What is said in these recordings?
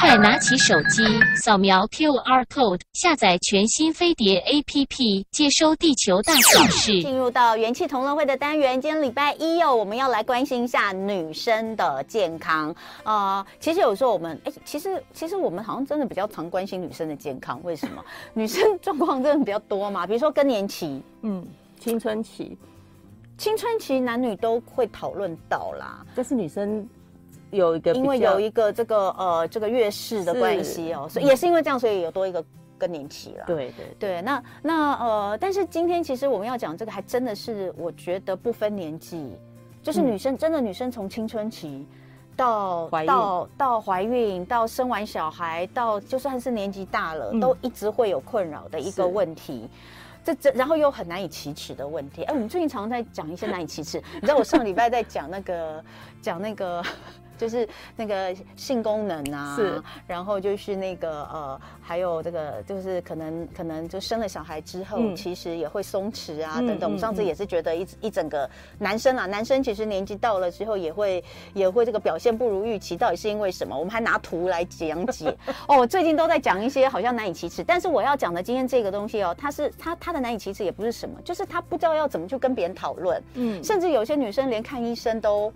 快拿起手机，扫描 QR code，下载全新飞碟 APP，接收地球大小事。进入到元气同乐会的单元，今天礼拜一哦，我们要来关心一下女生的健康啊、呃。其实有时候我们哎，其实其实我们好像真的比较常关心女生的健康，为什么？女生状况真的比较多嘛？比如说更年期，嗯，青春期，青春期男女都会讨论到啦，就是女生。有一个，因为有一个这个呃这个月事的关系哦，所以也是因为这样，所以有多一个更年期了。对对对，那那呃，但是今天其实我们要讲这个，还真的是我觉得不分年纪，就是女生、嗯、真的女生从青春期到怀到到怀孕到生完小孩到就算是年纪大了，嗯、都一直会有困扰的一个问题。这这然后又很难以启齿的问题。哎，我们最近常常在讲一些难以启齿。你知道我上个礼拜在讲那个讲那个。就是那个性功能啊，是，然后就是那个呃，还有这个就是可能可能就生了小孩之后，嗯、其实也会松弛啊等等。我、们、上次也是觉得一一整个男生啊，男生其实年纪到了之后也会也会这个表现不如预期，到底是因为什么？我们还拿图来讲解。哦，最近都在讲一些好像难以启齿，但是我要讲的今天这个东西哦，它是它它的难以启齿也不是什么，就是他不知道要怎么去跟别人讨论，嗯，甚至有些女生连看医生都。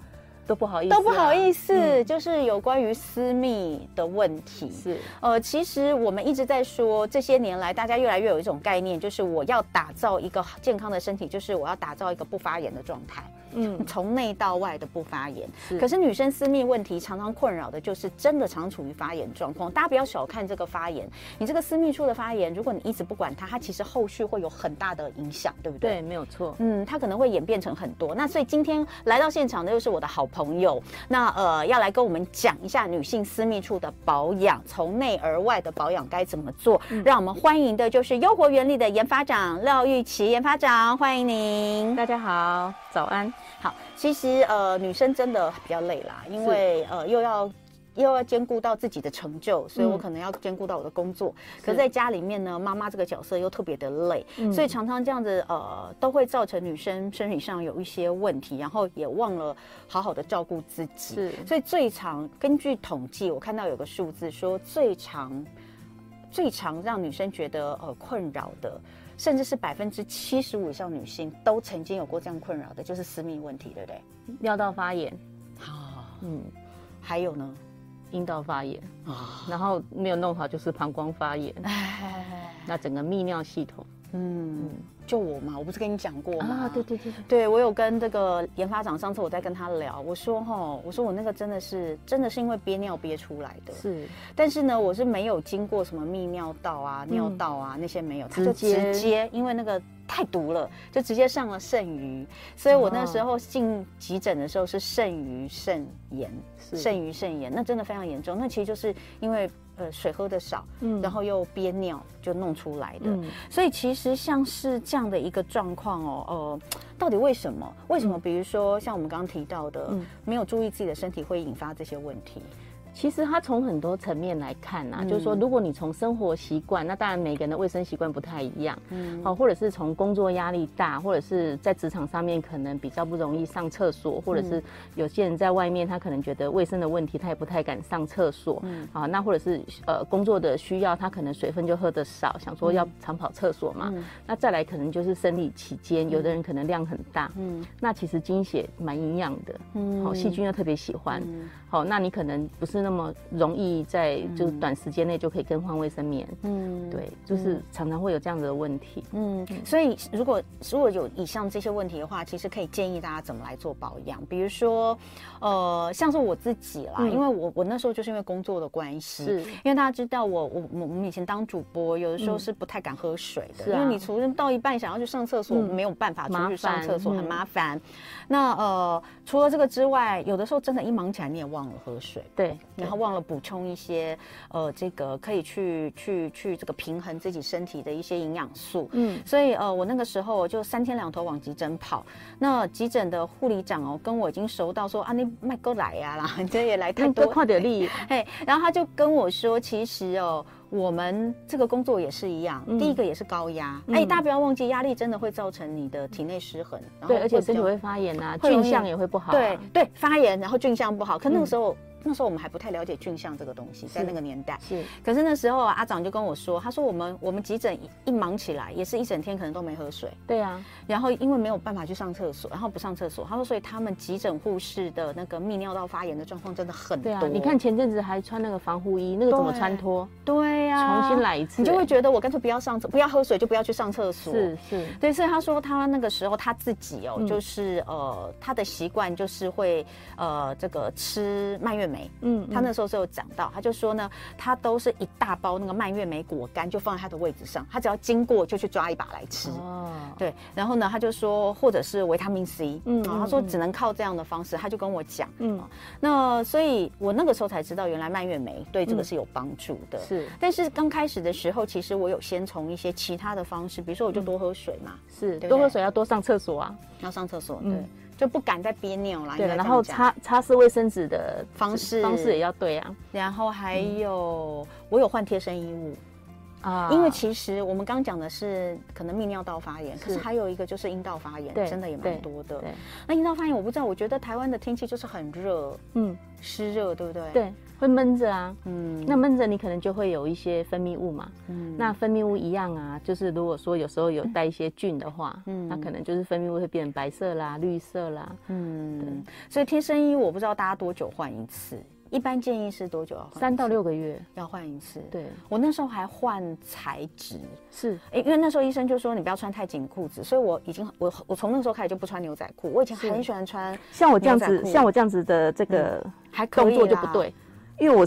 都不好意思、啊，都不好意思，嗯、就是有关于私密的问题。是，呃，其实我们一直在说，这些年来大家越来越有一种概念，就是我要打造一个健康的身体，就是我要打造一个不发炎的状态。嗯，从内到外的不发炎。可是女生私密问题常常困扰的就是真的常处于发炎状况。大家不要小看这个发炎，你这个私密处的发炎，如果你一直不管它，它其实后续会有很大的影响，对不对？对，没有错。嗯，它可能会演变成很多。那所以今天来到现场的又是我的好朋友，那呃要来跟我们讲一下女性私密处的保养，从内而外的保养该怎么做？嗯、让我们欢迎的就是优活原理的研发长廖玉琪研发长，欢迎您。大家好，早安。好，其实呃，女生真的比较累啦，因为呃，又要又要兼顾到自己的成就，所以我可能要兼顾到我的工作。嗯、可是在家里面呢，妈妈这个角色又特别的累，嗯、所以常常这样子呃，都会造成女生生理上有一些问题，然后也忘了好好的照顾自己。是，所以最常根据统计，我看到有个数字说，最常最常让女生觉得呃困扰的。甚至是百分之七十五以上女性都曾经有过这样困扰的，就是私密问题，对不对？尿道发炎，啊，嗯，还有呢，阴道发炎。啊，然后没有弄好就是膀胱发炎，哎，那整个泌尿系统。嗯，就我嘛，我不是跟你讲过吗？啊，对对对对，对我有跟这个研发长，上次我在跟他聊，我说哈，我说我那个真的是真的是因为憋尿憋出来的，是，但是呢，我是没有经过什么泌尿道啊、尿道啊、嗯、那些没有，他就直接。因为那个太毒了，就直接上了肾盂，所以我那时候进急诊的时候是肾盂肾炎，肾盂肾炎，那真的非常严重，那其实就是因为。呃，水喝的少，嗯，然后又憋尿，就弄出来的。嗯，所以其实像是这样的一个状况哦，呃，到底为什么？为什么？比如说像我们刚刚提到的，嗯，没有注意自己的身体会引发这些问题。其实它从很多层面来看呐、啊，嗯、就是说，如果你从生活习惯，那当然每个人的卫生习惯不太一样，嗯，好，或者是从工作压力大，或者是在职场上面可能比较不容易上厕所，或者是有些人在外面他可能觉得卫生的问题，他也不太敢上厕所，嗯，啊，那或者是呃工作的需要，他可能水分就喝得少，想说要常跑厕所嘛，嗯、那再来可能就是生理期间，有的人可能量很大，嗯，那其实精血蛮营养的，嗯，好，细菌又特别喜欢，嗯、好，那你可能不是那么容易在就是短时间内就可以更换卫生棉，嗯，对，就是常常会有这样子的问题，嗯，所以如果如果有以上这些问题的话，其实可以建议大家怎么来做保养，比如说，呃，像是我自己啦，因为我我那时候就是因为工作的关系，是。因为大家知道我我我们以前当主播，有的时候是不太敢喝水的，因为你除了到一半想要去上厕所，没有办法出去上厕所，很麻烦。那呃，除了这个之外，有的时候真的，一忙起来你也忘了喝水，对，然后忘了。补充一些呃，这个可以去去去这个平衡自己身体的一些营养素。嗯，所以呃，我那个时候就三天两头往急诊跑。那急诊的护理长哦，跟我已经熟到说啊，你麦哥来呀啦，你这也来太多，快点力。嘿，然后他就跟我说，其实哦，我们这个工作也是一样，嗯、第一个也是高压。哎、嗯，大家不要忘记，压力真的会造成你的体内失衡，然后对，而且身体会发炎啊，菌相也会不好、啊。对对，发炎，然后菌相不好。可那个时候。嗯那时候我们还不太了解菌相这个东西，在那个年代是。可是那时候阿长就跟我说，他说我们我们急诊一,一忙起来，也是一整天可能都没喝水。对啊。然后因为没有办法去上厕所，然后不上厕所，他说所以他们急诊护士的那个泌尿道发炎的状况真的很多。对啊。你看前阵子还穿那个防护衣，那个怎么穿脱？对呀、啊。重新来一次、欸，你就会觉得我干脆不要上厕，不要喝水，就不要去上厕所。是是。对，所以他说他那个时候他自己哦，嗯、就是呃他的习惯就是会呃这个吃蔓越莓。嗯。他那时候是有讲到，他就说呢，他都是一大包那个蔓越莓果干就放在他的位置上，他只要经过就去抓一把来吃。哦。对，然后呢，他就说或者是维他命 C，嗯，他说只能靠这样的方式，他就跟我讲，嗯，那所以我那个时候才知道，原来蔓越莓对这个是有帮助的。是，但是刚开始的时候，其实我有先从一些其他的方式，比如说我就多喝水嘛，是，多喝水要多上厕所啊，要上厕所，对，就不敢再憋尿了。对，然后擦擦拭卫生纸的方式方式也要对啊，然后还有我有换贴身衣物。啊，因为其实我们刚刚讲的是可能泌尿道发炎，可是还有一个就是阴道发炎，真的也蛮多的。对，那阴道发炎我不知道，我觉得台湾的天气就是很热，嗯，湿热，对不对？对，会闷着啊，嗯，那闷着你可能就会有一些分泌物嘛，嗯，那分泌物一样啊，就是如果说有时候有带一些菌的话，嗯，那可能就是分泌物会变成白色啦、绿色啦，嗯，所以贴身衣我不知道大家多久换一次。一般建议是多久要换？三到六个月。要换一次。对，我那时候还换材质，是，哎，因为那时候医生就说你不要穿太紧裤子，所以我已经我我从那时候开始就不穿牛仔裤。我以前很喜欢穿像我这样子，像我这样子的这个还动作就不对，因为我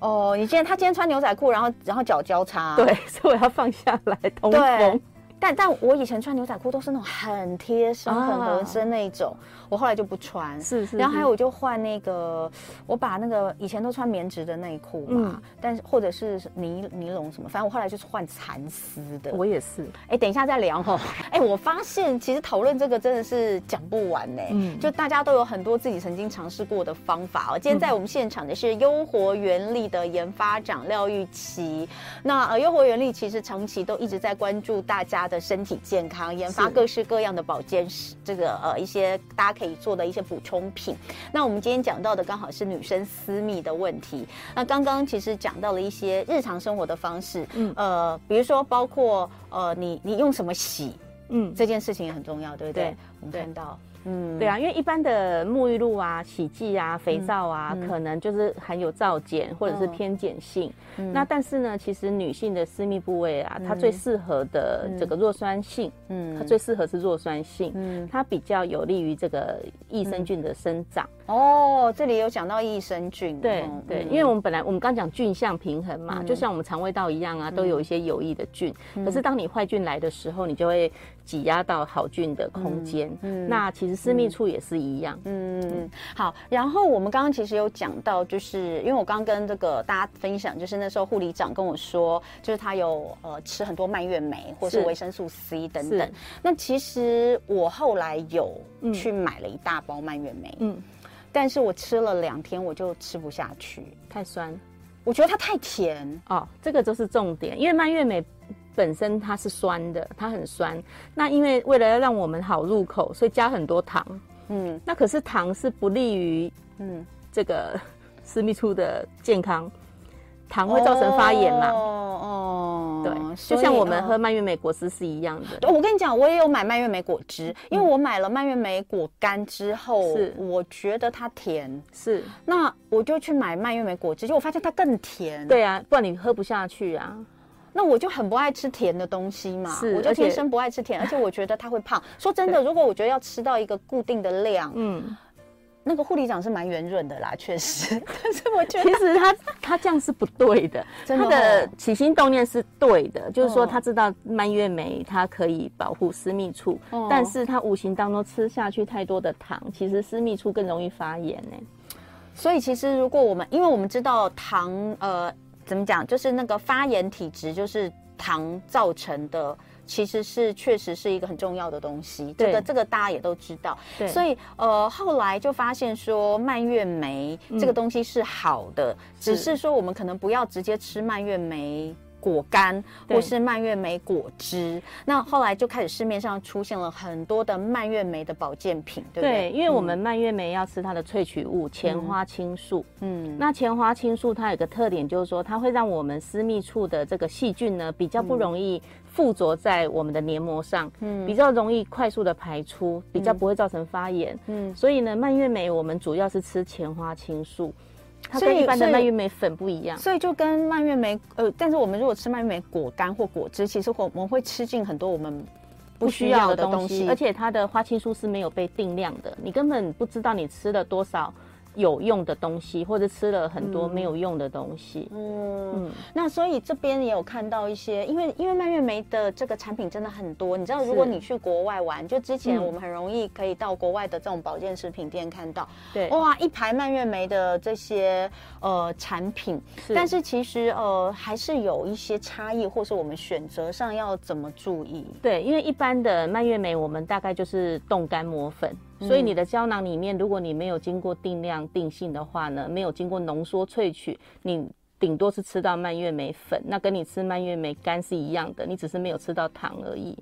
哦，你今天他今天穿牛仔裤，然后然后脚交叉，对，所以我要放下来通风。但但我以前穿牛仔裤都是那种很贴身、很合身那种，我后来就不穿。是是。然后还有我就换那个，我把那个以前都穿棉质的内裤嘛，但是或者是尼尼龙什么，反正我后来就是换蚕丝的。我也是。哎，等一下再聊哈。哎，我发现其实讨论这个真的是讲不完呢。嗯。就大家都有很多自己曾经尝试过的方法哦。今天在我们现场的是优活原力的研发长廖玉琪。那呃，优活原力其实长期都一直在关注大家的身体健康，研发各式各样的保健食，这个呃一些大家可以做的一些补充品。那我们今天讲到的刚好是女生私密的问题。那刚刚其实讲到了一些日常生活的方式，嗯呃，比如说包括呃你你用什么洗，嗯，这件事情也很重要，对不对？对我们看到。嗯，对啊，因为一般的沐浴露啊、洗剂啊、肥皂啊，嗯、可能就是含有皂碱或者是偏碱性。嗯、那但是呢，其实女性的私密部位啊，嗯、它最适合的这个弱酸性，嗯，它最适合是弱酸性，嗯，它比较有利于这个益生菌的生长。嗯、哦，这里有讲到益生菌，对、嗯、对，因为我们本来我们刚讲菌相平衡嘛，嗯、就像我们肠胃道一样啊，都有一些有益的菌。嗯、可是当你坏菌来的时候，你就会挤压到好菌的空间。嗯，那其实。私密处也是一样，嗯，嗯，好。然后我们刚刚其实有讲到，就是因为我刚刚跟这个大家分享，就是那时候护理长跟我说，就是他有呃吃很多蔓越莓或是维生素 C 等等。那其实我后来有去买了一大包蔓越莓，嗯，但是我吃了两天我就吃不下去，太酸，我觉得它太甜哦。这个就是重点，因为蔓越莓。本身它是酸的，它很酸。那因为为了要让我们好入口，所以加很多糖。嗯，那可是糖是不利于嗯这个私密处的健康，糖会造成发炎嘛。哦哦，对，就像我们喝蔓越莓果汁是一样的。我跟你讲，我也有买蔓越莓果汁，因为我买了蔓越莓果干之后，是我觉得它甜。是，那我就去买蔓越莓果汁，结果我发现它更甜。对啊，不然你喝不下去啊。那我就很不爱吃甜的东西嘛，是，我就天生不爱吃甜，而且，而且我觉得它会胖。说真的，如果我觉得要吃到一个固定的量，嗯，那个护理长是蛮圆润的啦，确实。但是我觉得，其实他他这样是不对的，的哦、他的起心动念是对的，就是说他知道蔓越莓它可以保护私密处，哦、但是他无形当中吃下去太多的糖，其实私密处更容易发炎呢。所以其实如果我们，因为我们知道糖，呃。怎么讲？就是那个发炎体质，就是糖造成的，其实是确实是一个很重要的东西。这个这个大家也都知道。对所以呃，后来就发现说蔓越莓这个东西是好的，嗯、只是说我们可能不要直接吃蔓越莓果干或是蔓越莓果汁，那后来就开始市面上出现了很多的蔓越莓的保健品，对不对？对，因为我们蔓越莓要吃它的萃取物前花青素，嗯，那前花青素它有个特点，就是说它会让我们私密处的这个细菌呢比较不容易附着在我们的黏膜上，嗯，比较容易快速的排出，比较不会造成发炎，嗯，所以呢，蔓越莓我们主要是吃前花青素。它跟一般的蔓越莓粉不一样，所以就跟蔓越莓呃，但是我们如果吃蔓越莓果干或果汁，其实我我们会吃进很多我们不需要的东西，而且它的花青素是没有被定量的，你根本不知道你吃了多少。有用的东西，或者吃了很多没有用的东西。嗯，嗯，那所以这边也有看到一些，因为因为蔓越莓的这个产品真的很多。你知道，如果你去国外玩，就之前我们很容易可以到国外的这种保健食品店看到，对，哇，一排蔓越莓的这些呃产品。但是其实呃还是有一些差异，或是我们选择上要怎么注意？对，因为一般的蔓越莓，我们大概就是冻干磨粉。所以你的胶囊里面，如果你没有经过定量定性的话呢，没有经过浓缩萃取，你顶多是吃到蔓越莓粉，那跟你吃蔓越莓干是一样的，你只是没有吃到糖而已。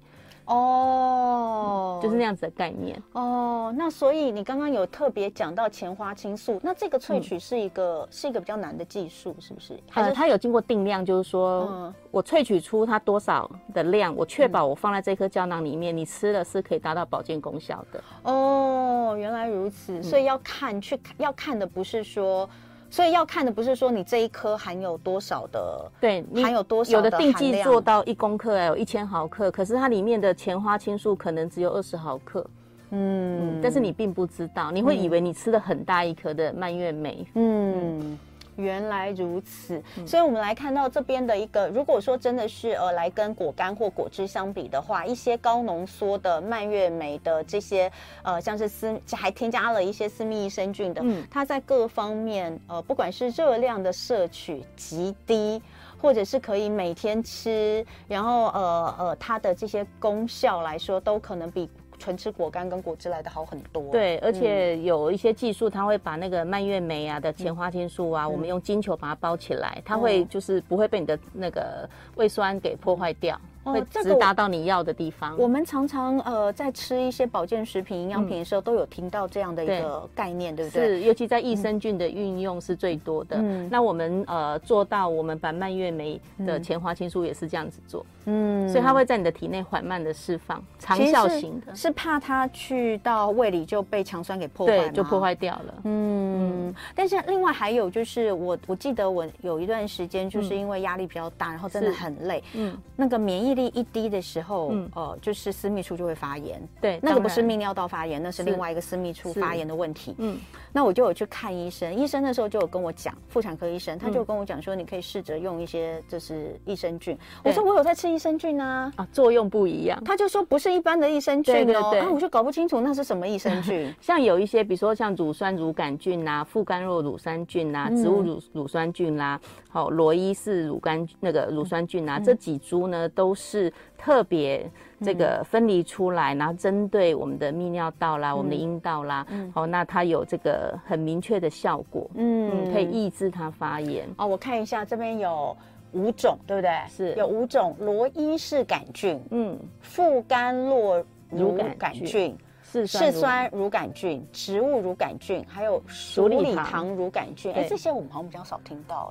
哦、oh, 嗯，就是那样子的概念哦。Oh, 那所以你刚刚有特别讲到前花青素，那这个萃取是一个、嗯、是一个比较难的技术，是不是？还是它有经过定量，就是说、嗯、我萃取出它多少的量，我确保我放在这颗胶囊里面，嗯、你吃了是可以达到保健功效的。哦、oh, 原来如此。所以要看去要看的不是说。所以要看的不是说你这一颗含有多少的，对，含有多少的，有的定剂做到一公克，有一千毫克，可是它里面的前花青素可能只有二十毫克，嗯，嗯，但是你并不知道，你会以为你吃了很大一颗的蔓越莓，嗯。嗯原来如此，所以我们来看到这边的一个，如果说真的是呃来跟果干或果汁相比的话，一些高浓缩的蔓越莓的这些呃像是私还添加了一些私密益生菌的，嗯，它在各方面呃不管是热量的摄取极低，或者是可以每天吃，然后呃呃它的这些功效来说，都可能比。纯吃果干跟果汁来的好很多，对，而且有一些技术，它会把那个蔓越莓啊的前花青素啊，嗯、我们用金球把它包起来，它会就是不会被你的那个胃酸给破坏掉。会直达到你要的地方。我们常常呃在吃一些保健食品、营养品的时候，都有听到这样的一个概念，对不对？是，尤其在益生菌的运用是最多的。嗯，那我们呃做到，我们把蔓越莓的前花青素也是这样子做。嗯，所以它会在你的体内缓慢的释放，长效型的。是怕它去到胃里就被强酸给破坏，对，就破坏掉了。嗯，但是另外还有就是，我我记得我有一段时间就是因为压力比较大，然后真的很累。嗯，那个免疫力一低的时候，嗯，呃，就是私密处就会发炎。对，那个不是泌尿道发炎，那是另外一个私密处发炎的问题。嗯，那我就有去看医生，医生那时候就有跟我讲，妇产科医生，他就跟我讲说，你可以试着用一些就是益生菌。我说我有在吃益生菌啊，啊，作用不一样。他就说不是一般的益生菌哦，啊，我就搞不清楚那是什么益生菌。像有一些，比如说像乳酸乳杆菌呐、副甘酪乳酸菌呐、植物乳乳酸菌啦，好，罗伊氏乳杆那个乳酸菌呐，这几株呢都是。特别这个分离出来，嗯、然后针对我们的泌尿道啦、嗯、我们的阴道啦，嗯、哦，那它有这个很明确的效果，嗯，可以抑制它发炎。哦，我看一下这边有五种，对不对？是有五种罗伊氏杆菌，嗯，副甘洛乳杆菌。是酸乳杆菌、植物乳杆菌，还有鼠李糖乳杆菌。哎，这些我们好像比较少听到。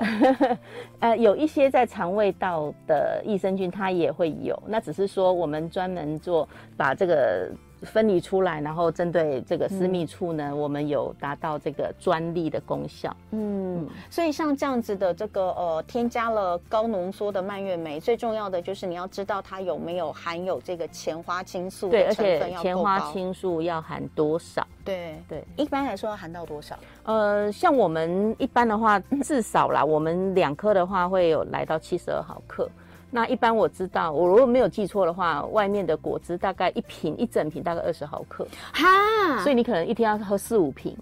呃，有一些在肠胃道的益生菌，它也会有。那只是说，我们专门做把这个。分离出来，然后针对这个私密处呢，嗯、我们有达到这个专利的功效。嗯，嗯，所以像这样子的这个呃，添加了高浓缩的蔓越莓，最重要的就是你要知道它有没有含有这个前花青素的成分要够高。对，而且前花青素要含多少？对对，一般来说要含到多少？呃，像我们一般的话，至少啦，我们两颗的话会有来到七十二毫克。那一般我知道，我如果没有记错的话，外面的果汁大概一瓶一整瓶大概二十毫克，哈，所以你可能一天要喝四五瓶，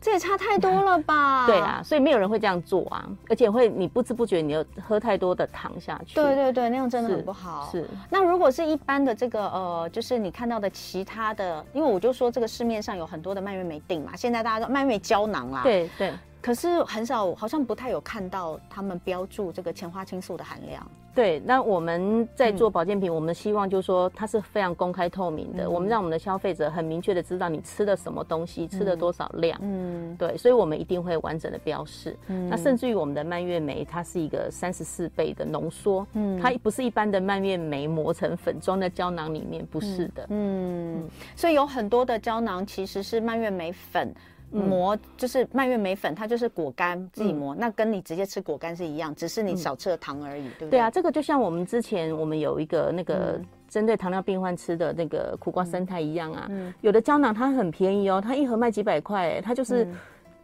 这也差太多了吧？对啊，所以没有人会这样做啊，而且会你不知不觉你又喝太多的糖下去。对对对，那样真的很不好。是。是那如果是一般的这个呃，就是你看到的其他的，因为我就说这个市面上有很多的蔓越莓定嘛，现在大家都蔓越莓胶囊啦。对对。可是很少，好像不太有看到他们标注这个前花青素的含量。对，那我们在做保健品，嗯、我们希望就是说它是非常公开透明的，嗯、我们让我们的消费者很明确的知道你吃了什么东西，嗯、吃了多少量。嗯，对，所以我们一定会完整的标示。嗯，那甚至于我们的蔓越莓，它是一个三十四倍的浓缩。嗯，它不是一般的蔓越莓磨成粉装在胶囊里面，不是的。嗯，嗯，所以有很多的胶囊其实是蔓越莓粉。磨就是蔓越莓粉，它就是果干自己磨，嗯、那跟你直接吃果干是一样，只是你少吃了糖而已，嗯、对不对？对啊，这个就像我们之前我们有一个那个针对糖尿病患吃的那个苦瓜生态一样啊，嗯、有的胶囊它很便宜哦，它一盒卖几百块，它就是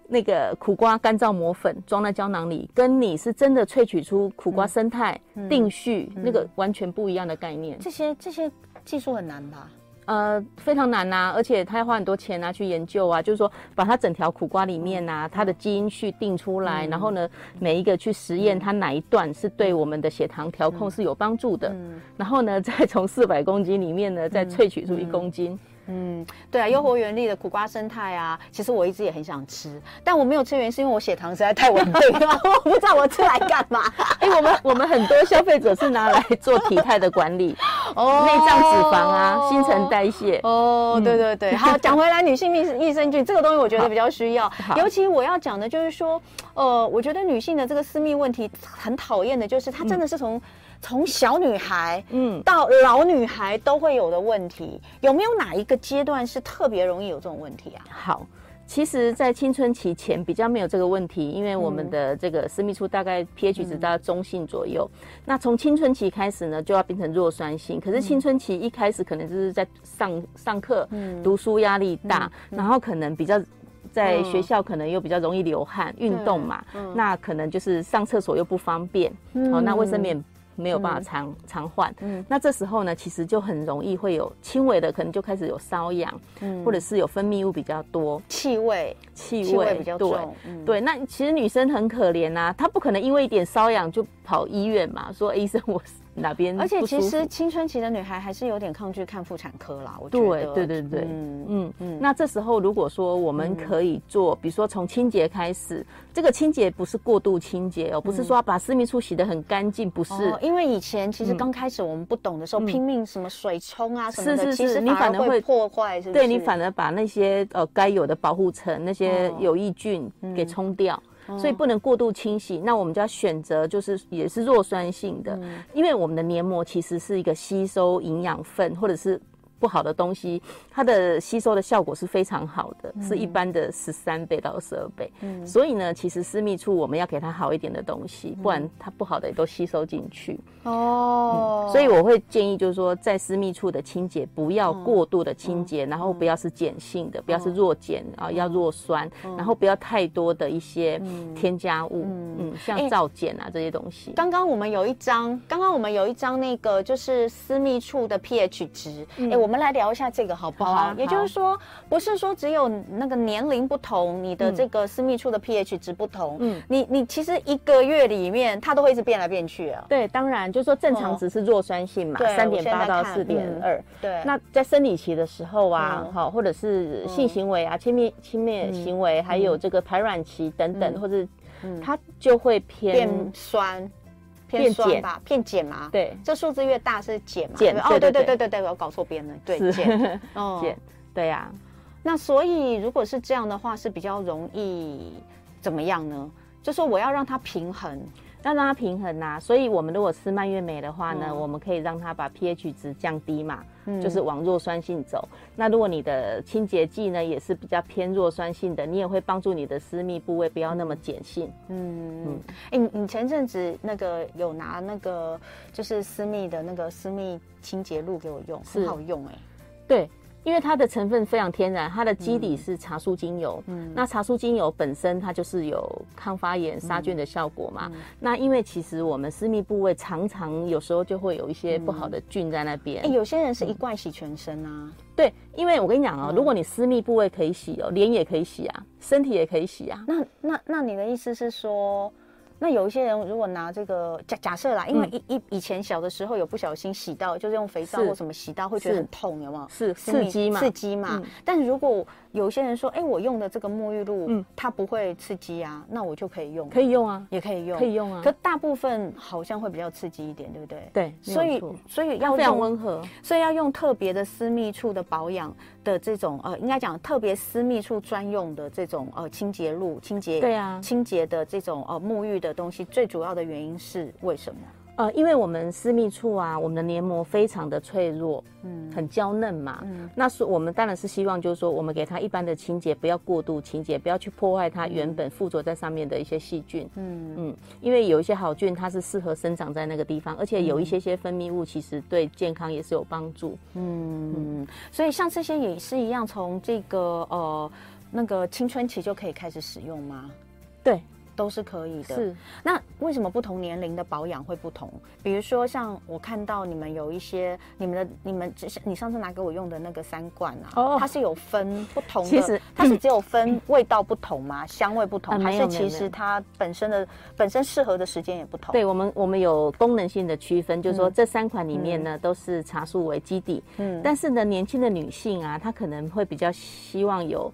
那个苦瓜干燥磨粉装在胶囊里，跟你是真的萃取出苦瓜生态、嗯、定序、嗯、那个完全不一样的概念。这些这些技术很难吧？呃，非常难呐、啊，而且他要花很多钱啊，去研究啊，就是说把它整条苦瓜里面呐、啊，它的基因序定出来，嗯、然后呢，每一个去实验它哪一段是对我们的血糖调控是有帮助的，嗯、然后呢，再从四百公斤里面呢，再萃取出一公斤。嗯。对啊，优活原力的苦瓜生态啊，其实我一直也很想吃，但我没有吃原因是因为我血糖实在太稳定了，我不知道我吃来干嘛。哎、欸，我们我们很多消费者是拿来做体态的管理，哦，内脏脂肪啊，新陈代谢。哦，对对对，好，讲回来，女性益益生菌这个东西，我觉得比较需要，尤其我要讲的就是说，呃，我觉得女性的这个私密问题很讨厌的，就是她真的是从。嗯从小女孩，嗯，到老女孩都会有的问题，有没有哪一个阶段是特别容易有这种问题啊？好，其实，在青春期前比较没有这个问题，因为我们的这个私密处大概 pH 值到中性左右。嗯、那从青春期开始呢，就要变成弱酸性。可是青春期一开始可能就是在上上课，嗯，读书压力大，然后可能比较在学校可能又比较容易流汗，运、嗯、动嘛，嗯、那可能就是上厕所又不方便，嗯、哦，那卫生棉。没有办法常、嗯、常换，嗯，那这时候呢，其实就很容易会有轻微的，可能就开始有瘙痒，嗯，或者是有分泌物比较多，气味，气味比较重，对，嗯、对，那其实女生很可怜啊，她不可能因为一点瘙痒就跑医院嘛，说医生我。哪边？而且其实青春期的女孩还是有点抗拒看妇产科啦。我觉得，对对对对，嗯嗯嗯。那这时候如果说我们可以做，比如说从清洁开始，这个清洁不是过度清洁哦，不是说要把私密处洗得很干净，不是。因为以前其实刚开始我们不懂的时候，拼命什么水冲啊什么的，是是是，你反而会破坏，是不是？对，你反而把那些呃该有的保护层、那些有益菌给冲掉。所以不能过度清洗，那我们就要选择就是也是弱酸性的，嗯、因为我们的黏膜其实是一个吸收营养分或者是。不好的东西，它的吸收的效果是非常好的，嗯、是一般的十三倍到十二倍。嗯，所以呢，其实私密处我们要给它好一点的东西，不然它不好的也都吸收进去。哦、嗯，所以我会建议就是说，在私密处的清洁不要过度的清洁，嗯、然后不要是碱性的，嗯、不要是弱碱啊，嗯、要弱酸，嗯、然后不要太多的一些添加物，嗯，嗯，像皂碱啊、欸、这些东西。刚刚我们有一张，刚刚我们有一张那个就是私密处的 pH 值，哎、我。我们来聊一下这个好不好？也就是说，不是说只有那个年龄不同，你的这个私密处的 pH 值不同，嗯，你你其实一个月里面它都会一直变来变去啊。对，当然就是说正常值是弱酸性嘛，三点八到四点二。对，那在生理期的时候啊，好、嗯，或者是性行为啊，亲密亲密行为，嗯、还有这个排卵期等等，嗯、或者它就会偏变酸。偏酸吧，偏碱嘛？对，这数字越大是碱嘛？碱哦，对对对对对，我搞错边了。对，碱，哦，碱，对呀。那所以如果是这样的话，是比较容易怎么样呢？就说我要让它平衡。要让它平衡呐、啊，所以我们如果吃蔓越莓的话呢，嗯、我们可以让它把 pH 值降低嘛，嗯、就是往弱酸性走。那如果你的清洁剂呢也是比较偏弱酸性的，你也会帮助你的私密部位不要那么碱性。嗯嗯，哎、嗯欸，你前阵子那个有拿那个就是私密的那个私密清洁露给我用，很好用哎、欸。对。因为它的成分非常天然，它的基底是茶树精油。嗯，那茶树精油本身它就是有抗发炎、杀菌的效果嘛。嗯、那因为其实我们私密部位常常有时候就会有一些不好的菌在那边。哎、嗯欸，有些人是一罐洗全身啊。嗯、对，因为我跟你讲哦、喔，嗯、如果你私密部位可以洗哦、喔，脸也可以洗啊，身体也可以洗啊。那那那你的意思是说？那有一些人如果拿这个假假设啦，因为以以以前小的时候有不小心洗到，就是用肥皂或什么洗到，会觉得很痛，有没有？是刺激嘛？刺激嘛？但如果有些人说，哎，我用的这个沐浴露，嗯，它不会刺激啊，那我就可以用，可以用啊，也可以用，可以用啊。可大部分好像会比较刺激一点，对不对？对，所以所以要非常温和，所以要用特别的私密处的保养的这种呃，应该讲特别私密处专用的这种呃清洁露、清洁对啊，清洁的这种呃沐浴的东西，最主要的原因是为什么？呃，因为我们私密处啊，我们的黏膜非常的脆弱，嗯，很娇嫩嘛，嗯，那是我们当然是希望，就是说我们给它一般的清洁，不要过度清洁，不要去破坏它原本附着在上面的一些细菌，嗯。嗯，因为有一些好菌它是适合生长在那个地方，而且有一些些分泌物其实对健康也是有帮助，嗯。嗯，所以像这些也是一样，从这个呃那个青春期就可以开始使用吗？对。都是可以的。是，那为什么不同年龄的保养会不同？比如说，像我看到你们有一些，你们的你们你上次拿给我用的那个三罐啊，哦，它是有分不同的，其实它是只有分味道不同吗？香味不同，还是其实它本身的本身适合的时间也不同？对我们，我们有功能性的区分，就是说这三款里面呢都是茶树为基底，嗯，但是呢，年轻的女性啊，她可能会比较希望有。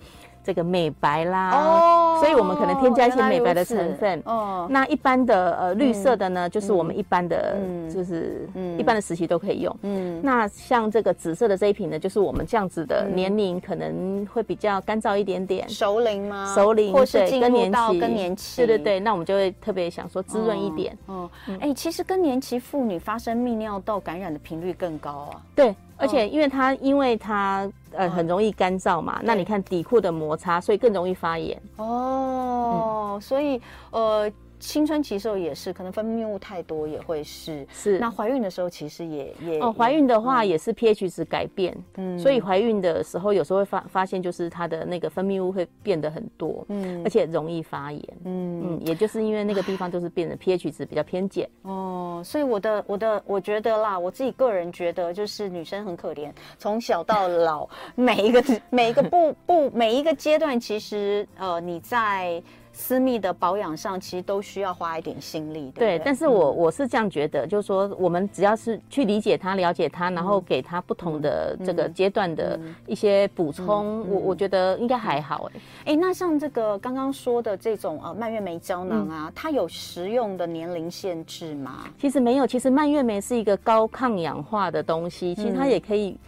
这个美白啦，哦，所以我们可能添加一些美白的成分。哦，那一般的呃绿色的呢，就是我们一般的，就是一般的时期都可以用。嗯，那像这个紫色的这一瓶呢，就是我们这样子的年龄可能会比较干燥一点点，熟龄吗？熟龄，或是进入到更年期？对对对，那我们就会特别想说滋润一点。哦，哎，其实更年期妇女发生泌尿道感染的频率更高啊。对。而且因为它，因为它呃很容易干燥嘛，那你看底裤的摩擦，所以更容易发炎。哦，所以呃。青春期时候也是，可能分泌物太多也会是。是。那怀孕的时候其实也也哦，怀孕的话也是 pH 值改变，嗯，所以怀孕的时候有时候会发发现就是它的那个分泌物会变得很多，嗯，而且容易发炎，嗯嗯，也就是因为那个地方就是变得 pH 值比较偏碱。哦，所以我的我的我觉得啦，我自己个人觉得就是女生很可怜，从小到老每一个每一个步步每一个阶段，其实呃你在。私密的保养上，其实都需要花一点心力，对不对？对，但是我我是这样觉得，就是说，我们只要是去理解他、了解他，然后给他不同的这个阶段的一些补充，我我觉得应该还好。哎，哎，那像这个刚刚说的这种呃蔓越莓胶囊啊，它有食用的年龄限制吗？其实没有，其实蔓越莓是一个高抗氧化的东西，其实它也可以。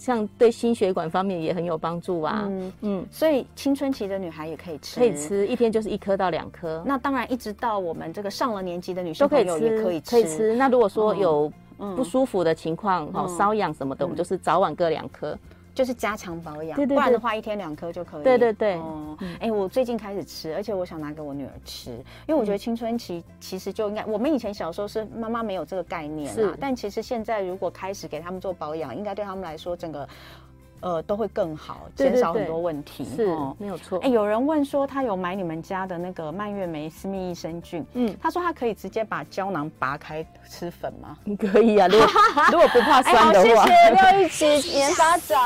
像对心血管方面也很有帮助啊，嗯。嗯，所以青春期的女孩也可以吃，可以吃一天就是一颗到两颗。那当然，一直到我们这个上了年纪的女生朋友也可以吃，可以吃。那如果说有不舒服的情况，哦，瘙痒什么的，我们就是早晚各两颗。就是加强保养，对对对，不然的话一天两颗就可以。对对对。哦，哎，我最近开始吃，而且我想拿给我女儿吃，因为我觉得青春期其实就应该，我们以前小时候是妈妈没有这个概念啊，但其实现在如果开始给他们做保养，应该对他们来说整个呃都会更好，减少很多问题。是，没有错。哎，有人问说他有买你们家的那个蔓越莓私密益生菌，嗯，他说他可以直接把胶囊拔开吃粉吗？可以啊，如果如果不怕酸的话。谢谢廖玉琪研发长。